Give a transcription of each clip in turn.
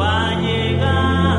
Va llegando,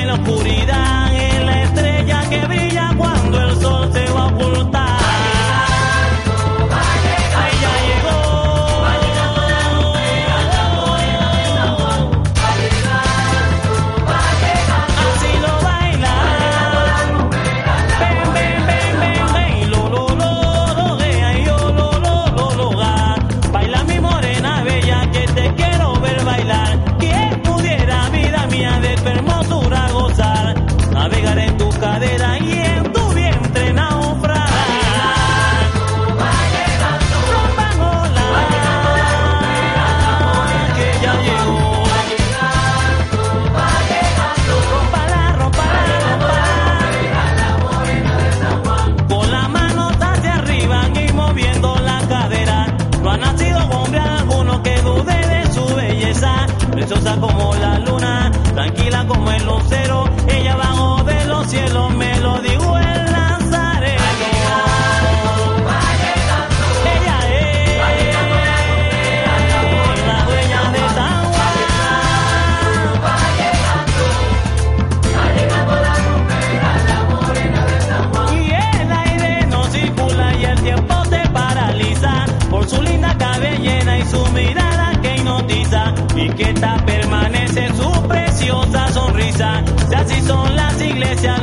en la oscuridad. Belleza. Preciosa y que esta permanece su preciosa sonrisa. Si así son las iglesias,